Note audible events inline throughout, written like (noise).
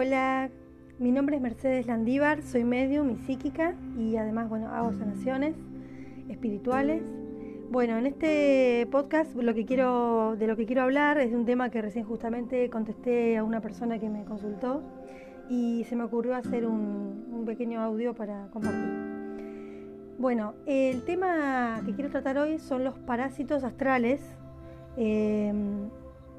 Hola, mi nombre es Mercedes Landívar, soy medium y psíquica y además, bueno, hago sanaciones espirituales. Bueno, en este podcast lo que quiero, de lo que quiero hablar es de un tema que recién justamente contesté a una persona que me consultó y se me ocurrió hacer un, pequeño audio para compartir. Bueno, el tema que quiero tratar hoy son los parásitos astrales. Eh,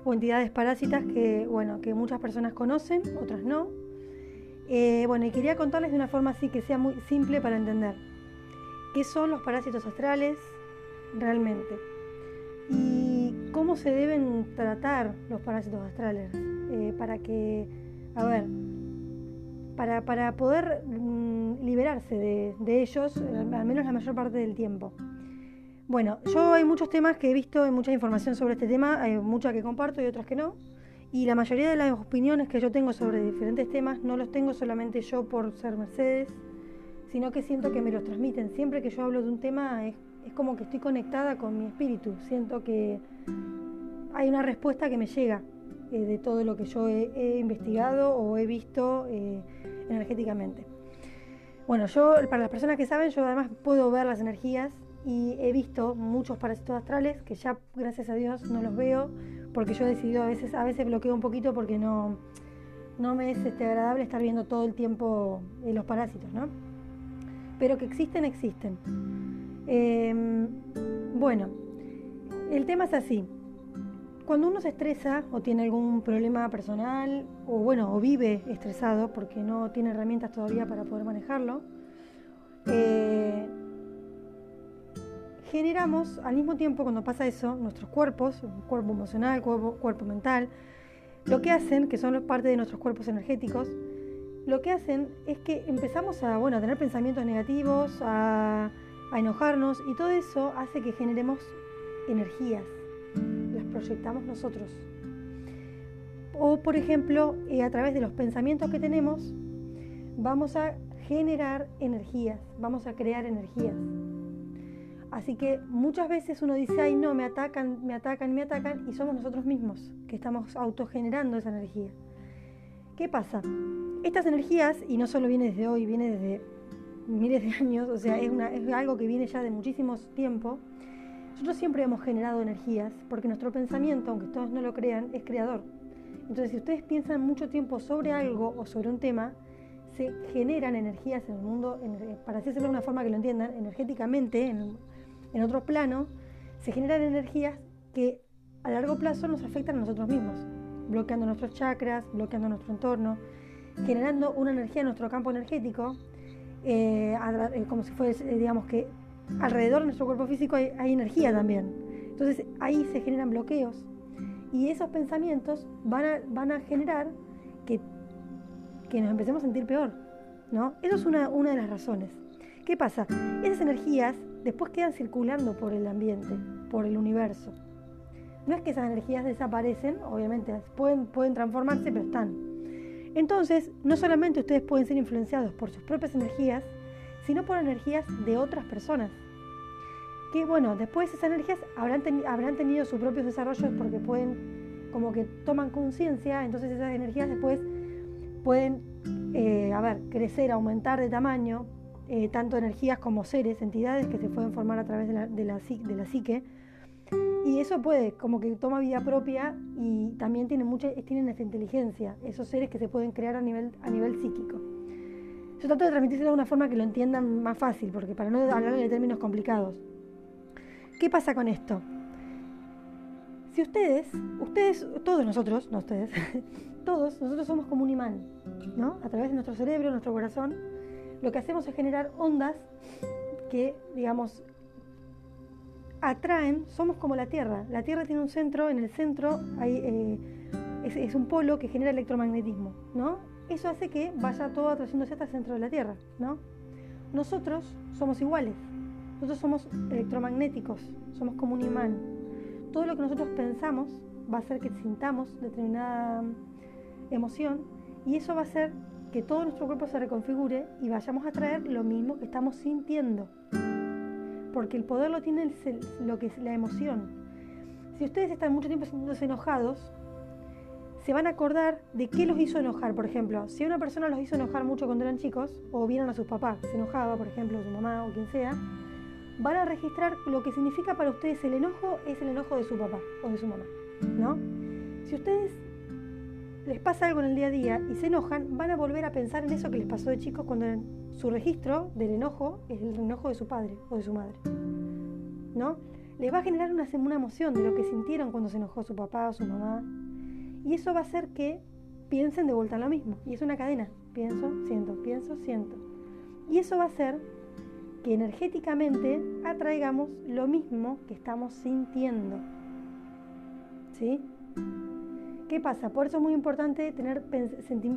o entidades parásitas que, bueno, que muchas personas conocen, otras no. Eh, bueno, y quería contarles de una forma así que sea muy simple para entender. ¿Qué son los parásitos astrales realmente? ¿Y cómo se deben tratar los parásitos astrales? Eh, para que, a ver, para, para poder mm, liberarse de, de ellos, al menos la mayor parte del tiempo. Bueno, yo hay muchos temas que he visto, hay mucha información sobre este tema, hay muchas que comparto y otras que no. Y la mayoría de las opiniones que yo tengo sobre diferentes temas no los tengo solamente yo por ser Mercedes, sino que siento que me los transmiten. Siempre que yo hablo de un tema es, como que estoy conectada con mi espíritu. Siento que hay una respuesta que me llega eh, de todo lo que yo he, investigado o he visto eh, energéticamente. Bueno, yo, para las personas que saben, yo además puedo ver las energías y he visto muchos parásitos astrales que ya gracias a Dios no los veo porque yo he decidido a veces a veces bloqueo un poquito porque no no me es este, agradable estar viendo todo el tiempo eh, los parásitos, ¿no? Pero que existen, existen. Em, bueno, el tema es así. Cuando uno se estresa o tiene algún problema personal o bueno, o vive estresado porque no tiene herramientas todavía para poder manejarlo, eh, generamos al mismo tiempo cuando pasa eso, nuestros cuerpos, cuerpo emocional, cuerpo, mental, lo que hacen, que son parte de nuestros cuerpos energéticos, lo que hacen es que empezamos a, bueno, a tener pensamientos negativos, a, enojarnos y todo eso hace que generemos energías, las proyectamos nosotros. O por ejemplo, eh, a través de los pensamientos que tenemos, vamos a generar energías, vamos a crear energías. Así que muchas veces uno dice, ay no, me atacan, me atacan, me atacan, y somos nosotros mismos que estamos autogenerando esa energía. ¿Qué pasa? Estas energías, y no solo viene desde hoy, viene desde miles de años, o sea, es, es algo que viene ya de muchísimos tiempo, nosotros siempre hemos generado energías, porque nuestro pensamiento, aunque todos no lo crean, es creador. Entonces, si ustedes piensan mucho tiempo sobre algo o sobre un tema, se generan energías en el mundo, para decirlo de una forma que lo entiendan, energéticamente, en, en otro plano, se generan energías que a largo plazo nos afectan a nosotros mismos, bloqueando nuestros chakras, bloqueando nuestro entorno, generando una energía en nuestro campo energético, eh, eh, como si fuese, eh, digamos que alrededor de nuestro cuerpo físico hay, energía también. Entonces ahí se generan bloqueos y esos pensamientos van a, van a generar que, que nos empecemos a sentir peor. ¿no? Eso es una, una de las razones. ¿Qué pasa? Esas energías después quedan circulando por el ambiente, por el universo. No es que esas energías desaparecen, obviamente pueden, pueden transformarse, pero están. Entonces, no solamente ustedes pueden ser influenciados por sus propias energías, sino por energías de otras personas. Que bueno, después esas energías habrán, habrán tenido sus propios desarrollos porque pueden, como que toman conciencia, entonces esas energías después pueden, eh, a ver, crecer, aumentar de tamaño, eh, tanto energías como seres, entidades que se pueden formar a través de la, de la, de la psique. Y eso puede, como que toma vida propia y también tienen, mucha, tienen esa inteligencia, esos seres que se pueden crear a nivel, a nivel psíquico. Yo trato de transmitírselo de una forma que lo entiendan más fácil, porque para no hablar de términos complicados. ¿Qué pasa con esto? Si ustedes, ustedes, todos nosotros, no ustedes, (laughs) todos nosotros somos como un imán, ¿no? A través de nuestro cerebro, nuestro corazón, lo que hacemos es generar ondas que, digamos, atraen, somos como la Tierra. La Tierra tiene un centro, en el centro hay, eh, es, un polo que genera electromagnetismo, ¿no? Eso hace que vaya todo atrayéndose hasta el centro de la Tierra, ¿no? Nosotros somos iguales, nosotros somos electromagnéticos, somos como un imán. Todo lo que nosotros pensamos va a hacer que sintamos determinada emoción y eso va a hacer que todo nuestro cuerpo se reconfigure y vayamos a traer lo mismo que estamos sintiendo. Porque el poder lo tiene lo que es la emoción. Si ustedes están mucho tiempo sintiéndose enojados, se van a acordar de qué los hizo enojar. Por ejemplo, si una persona los hizo enojar mucho cuando eran chicos, o vieron a sus papás se enojaba, por ejemplo, su mamá o quien sea, van a registrar lo que significa para ustedes el enojo es el enojo de su papá o de su mamá, ¿no? Si ustedes les pasa algo en el día a día y se enojan, van a volver a pensar en eso que les pasó de chicos cuando su registro del enojo es el enojo de su padre o de su madre, ¿no? Les va a generar una, una emoción de lo que sintieron cuando se enojó su papá o su mamá, y eso va a hacer que piensen de vuelta en lo mismo. Y es una cadena. Pienso, siento, pienso, siento. Y eso va a hacer que energéticamente atraigamos lo mismo que estamos sintiendo. ¿Sí? ¿Qué pasa? Por eso es muy importante tener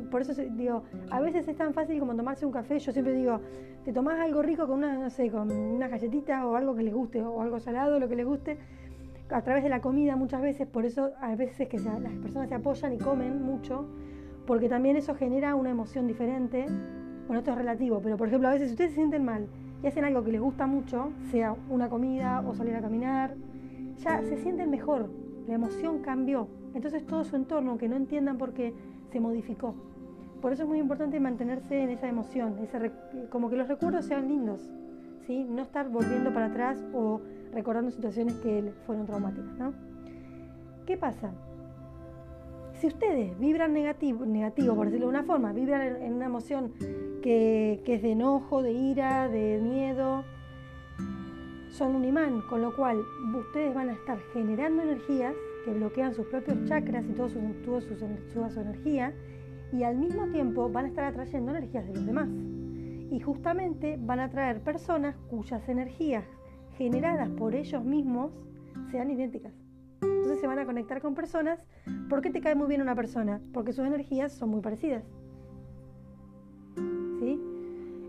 por eso digo, a veces es tan fácil como tomarse un café, yo siempre digo, te tomás algo rico con una, no sé, con una galletita o algo que les guste, o algo salado, lo que les guste, a través de la comida muchas veces, por eso a veces que las personas se apoyan y comen mucho, porque también eso genera una emoción diferente. Bueno, esto es relativo, pero por ejemplo, a veces si ustedes se sienten mal y hacen algo que les gusta mucho, sea una comida o salir a caminar, ya se sienten mejor, la emoción cambió. Entonces todo su entorno, que no entiendan por qué, se modificó. Por eso es muy importante mantenerse en esa emoción, como que los recuerdos sean lindos, ¿sí? no estar volviendo para atrás o recordando situaciones que fueron traumáticas. ¿no? ¿Qué pasa? Si ustedes vibran negativo, negativo, por decirlo de una forma, vibran en, una emoción que, que es de enojo, de ira, de miedo, son un imán, con lo cual ustedes van a estar generando energías que bloquean sus propios chakras y toda su, toda su, energía, y al mismo tiempo van a estar atrayendo energías de los demás. Y justamente van a atraer personas cuyas energías generadas por ellos mismos sean idénticas. Entonces se van a conectar con personas. ¿Por qué te cae muy bien una persona? Porque sus energías son muy parecidas. ¿Sí?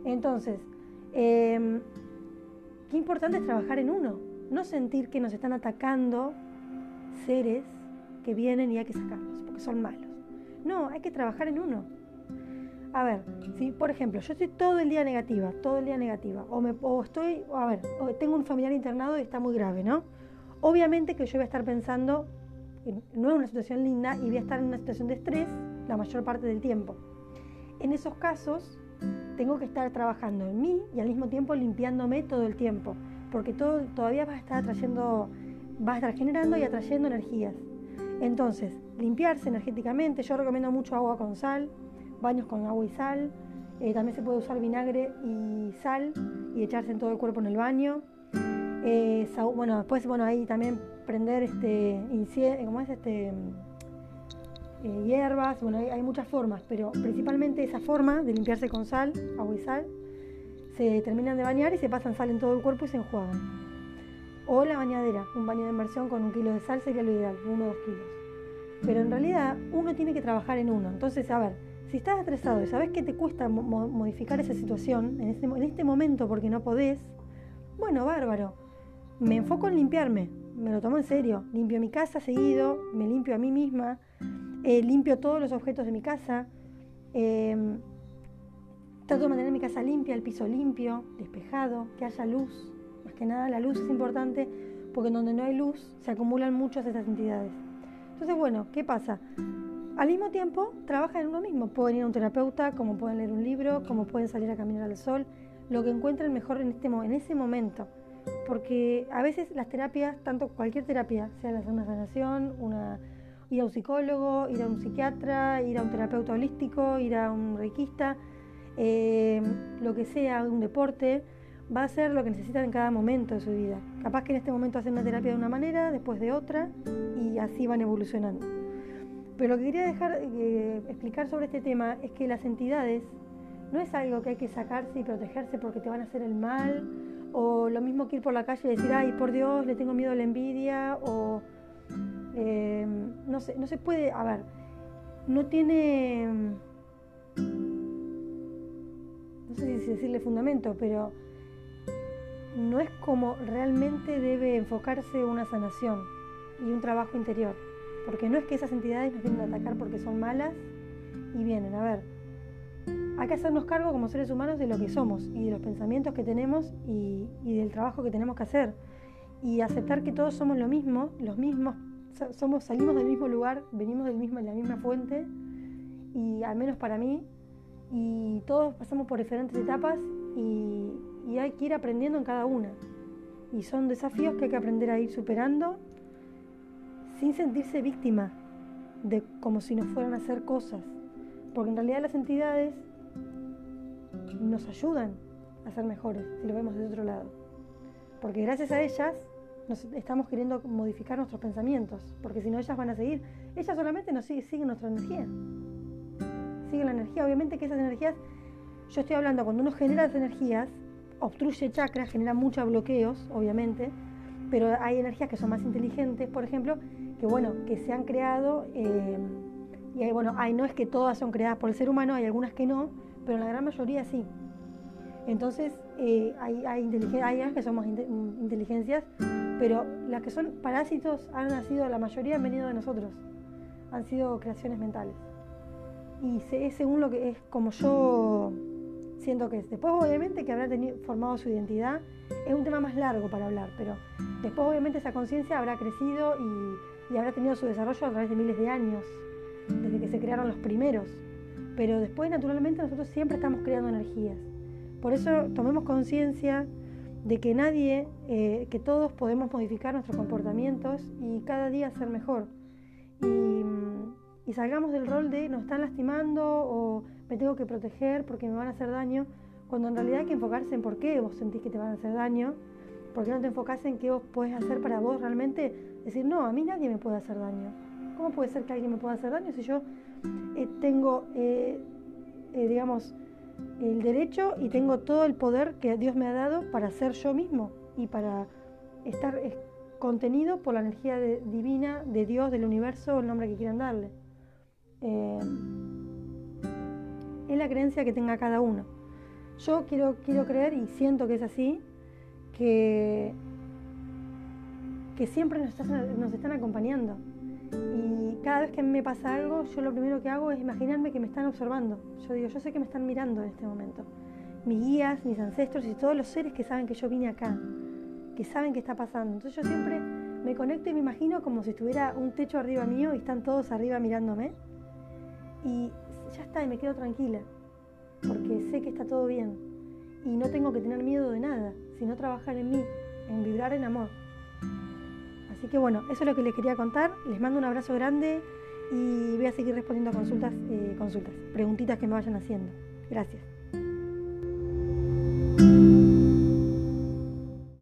Entonces, em, qué importante es trabajar en uno. No sentir que nos están atacando seres que vienen y hay que sacarlos, porque son malos. No, hay que trabajar en uno. A ver, si por ejemplo yo estoy todo el día negativa, todo el día negativa, o, me, estoy, a ver, tengo un familiar internado y está muy grave, ¿no? Obviamente que yo voy a estar pensando, no es una situación linda y voy a estar en una situación de estrés la mayor parte del tiempo. En esos casos tengo que estar trabajando en mí y al mismo tiempo limpiándome todo el tiempo, porque todo, todavía va a estar atrayendo, va a estar generando y atrayendo energías. Entonces, limpiarse energéticamente, yo recomiendo mucho agua con sal, baños con agua y sal. Eh, también se puede usar vinagre y sal y echarse en todo el cuerpo en el baño. Eh, bueno, después, bueno, ahí también prender este, ¿cómo es? Este, eh, hierbas, bueno, hay, muchas formas, pero principalmente esa forma de limpiarse con sal, agua y sal, se terminan de bañar y se pasan sal en todo el cuerpo y se enjuagan. O la bañadera, un baño de inmersión con un kilo de sal sería lo ideal, uno o dos kilos. Pero en realidad uno tiene que trabajar en uno. Entonces, a ver, si estás estresado y sabes que te cuesta modificar esa situación en este, en este momento porque no podés, bueno, bárbaro. Me enfoco en limpiarme, me lo tomo en serio. Limpio mi casa seguido, me limpio a mí misma, eh, limpio todos los objetos de mi casa, em, trato de mantener mi casa limpia, el piso limpio, despejado, que haya luz. Que nada la luz es importante porque donde no hay luz se acumulan muchas de estas entidades. Entonces, bueno, ¿qué pasa? Al mismo tiempo, trabajan en uno mismo. Pueden ir a un terapeuta, como pueden leer un libro, como pueden salir a caminar al sol, lo que encuentren mejor en, este, en ese momento. Porque a veces las terapias, tanto cualquier terapia, sea la una sanación, una, ir a un psicólogo, ir a un psiquiatra, ir a un terapeuta holístico, ir a un reikista, eh, lo que sea, un deporte, va a ser lo que necesitan en cada momento de su vida. Capaz que en este momento hacen una terapia de una manera, después de otra, y así van evolucionando. Pero lo que quería dejar eh, explicar sobre este tema es que las entidades no es algo que hay que sacarse y protegerse porque te van a hacer el mal, o lo mismo que ir por la calle y decir, ay, por Dios, le tengo miedo a la envidia, o eh, no, sé, no se puede, a ver, no tiene, no sé si decirle fundamento, pero no es como realmente debe enfocarse una sanación y un trabajo interior. Porque no es que esas entidades nos vienen a atacar porque son malas y vienen, a ver, hay que hacernos cargo como seres humanos de lo que somos y de los pensamientos que tenemos y, del trabajo que tenemos que hacer. Y aceptar que todos somos lo mismo, los mismos somos, salimos del mismo lugar, venimos del mismo, de la misma fuente, y al menos para mí, y todos pasamos por diferentes etapas y, y hay que ir aprendiendo en cada una. Y son desafíos que hay que aprender a ir superando sin sentirse víctima de como si nos fueran a hacer cosas. Porque en realidad las entidades nos ayudan a ser mejores si lo vemos de otro lado. Porque gracias a ellas nos estamos queriendo modificar nuestros pensamientos, porque si no ellas van a seguir. Ellas solamente nos siguen, siguen nuestra energía. Siguen la energía. Obviamente que esas energías, yo estoy hablando, cuando uno genera esas energías, obstruye chakras, genera muchos bloqueos, obviamente, pero hay energías que son más inteligentes, por ejemplo, que bueno, que se han creado, eh, y hay, bueno, hay, no es que todas son creadas por el ser humano, hay algunas que no, pero la gran mayoría sí. Entonces, eh, hay, hay, hay que son más inteligencias, pero las que son parásitos han nacido, la mayoría han venido de nosotros, han sido creaciones mentales. Y es según lo que es como yo siento que es. Después obviamente que habrá tenido, formado su identidad, es un tema más largo para hablar, pero después obviamente esa conciencia habrá crecido y, y habrá tenido su desarrollo a través de miles de años, desde que se crearon los primeros. Pero después naturalmente nosotros siempre estamos creando energías. Por eso tomemos conciencia de que nadie, eh, que todos podemos modificar nuestros comportamientos y cada día ser mejor. Salgamos del rol de nos están lastimando o me tengo que proteger porque me van a hacer daño, cuando en realidad hay que enfocarse en por qué vos sentís que te van a hacer daño, porque no te enfocás en qué vos puedes hacer para vos realmente decir, no, a mí nadie me puede hacer daño. ¿Cómo puede ser que alguien me pueda hacer daño si yo eh, tengo, eh, digamos, el derecho y tengo todo el poder que Dios me ha dado para ser yo mismo y para estar contenido por la energía divina de Dios, del universo, el nombre que quieran darle. Eh, es la creencia que tenga cada uno. Yo quiero, quiero creer y siento que es así, que, que siempre nos nos están acompañando. Y cada vez que me pasa algo, yo lo primero que hago es imaginarme que me están observando. Yo digo, yo sé que me están mirando en este momento. Mis guías, mis ancestros y todos los seres que saben que yo vine acá, que saben qué está pasando. Entonces yo siempre me conecto y me imagino como si estuviera un techo arriba mío y están todos arriba mirándome. Y ya está, y me quedo tranquila, porque sé que está todo bien. Y no tengo que tener miedo de nada, sino trabajar en mí, en vibrar en amor. Así que bueno, eso es lo que les quería contar. Les mando un abrazo grande y voy a seguir respondiendo a consultas, eh, consultas, preguntitas que me vayan haciendo. Gracias.